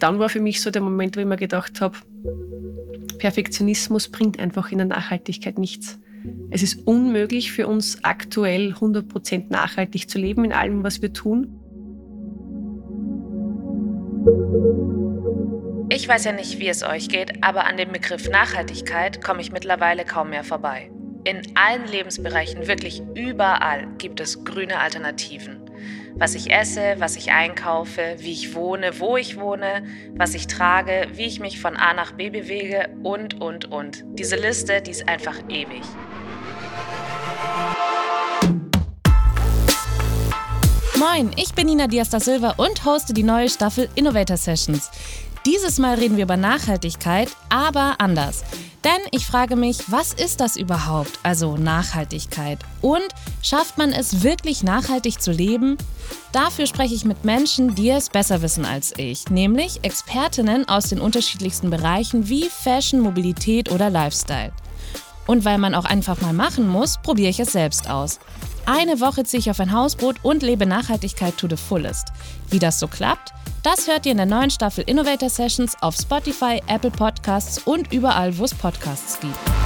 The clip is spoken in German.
Dann war für mich so der Moment, wo ich mir gedacht habe, Perfektionismus bringt einfach in der Nachhaltigkeit nichts. Es ist unmöglich für uns aktuell 100% nachhaltig zu leben in allem, was wir tun. Ich weiß ja nicht, wie es euch geht, aber an dem Begriff Nachhaltigkeit komme ich mittlerweile kaum mehr vorbei. In allen Lebensbereichen, wirklich überall, gibt es grüne Alternativen. Was ich esse, was ich einkaufe, wie ich wohne, wo ich wohne, was ich trage, wie ich mich von A nach B bewege und, und, und. Diese Liste, die ist einfach ewig. Moin, ich bin Nina Diaz da Silva und hoste die neue Staffel Innovator Sessions. Dieses Mal reden wir über Nachhaltigkeit, aber anders. Denn ich frage mich, was ist das überhaupt, also Nachhaltigkeit? Und schafft man es wirklich nachhaltig zu leben? Dafür spreche ich mit Menschen, die es besser wissen als ich, nämlich Expertinnen aus den unterschiedlichsten Bereichen wie Fashion, Mobilität oder Lifestyle. Und weil man auch einfach mal machen muss, probiere ich es selbst aus. Eine Woche ziehe ich auf ein Hausboot und lebe Nachhaltigkeit to the fullest. Wie das so klappt, das hört ihr in der neuen Staffel Innovator Sessions auf Spotify, Apple Podcasts und überall, wo es Podcasts gibt.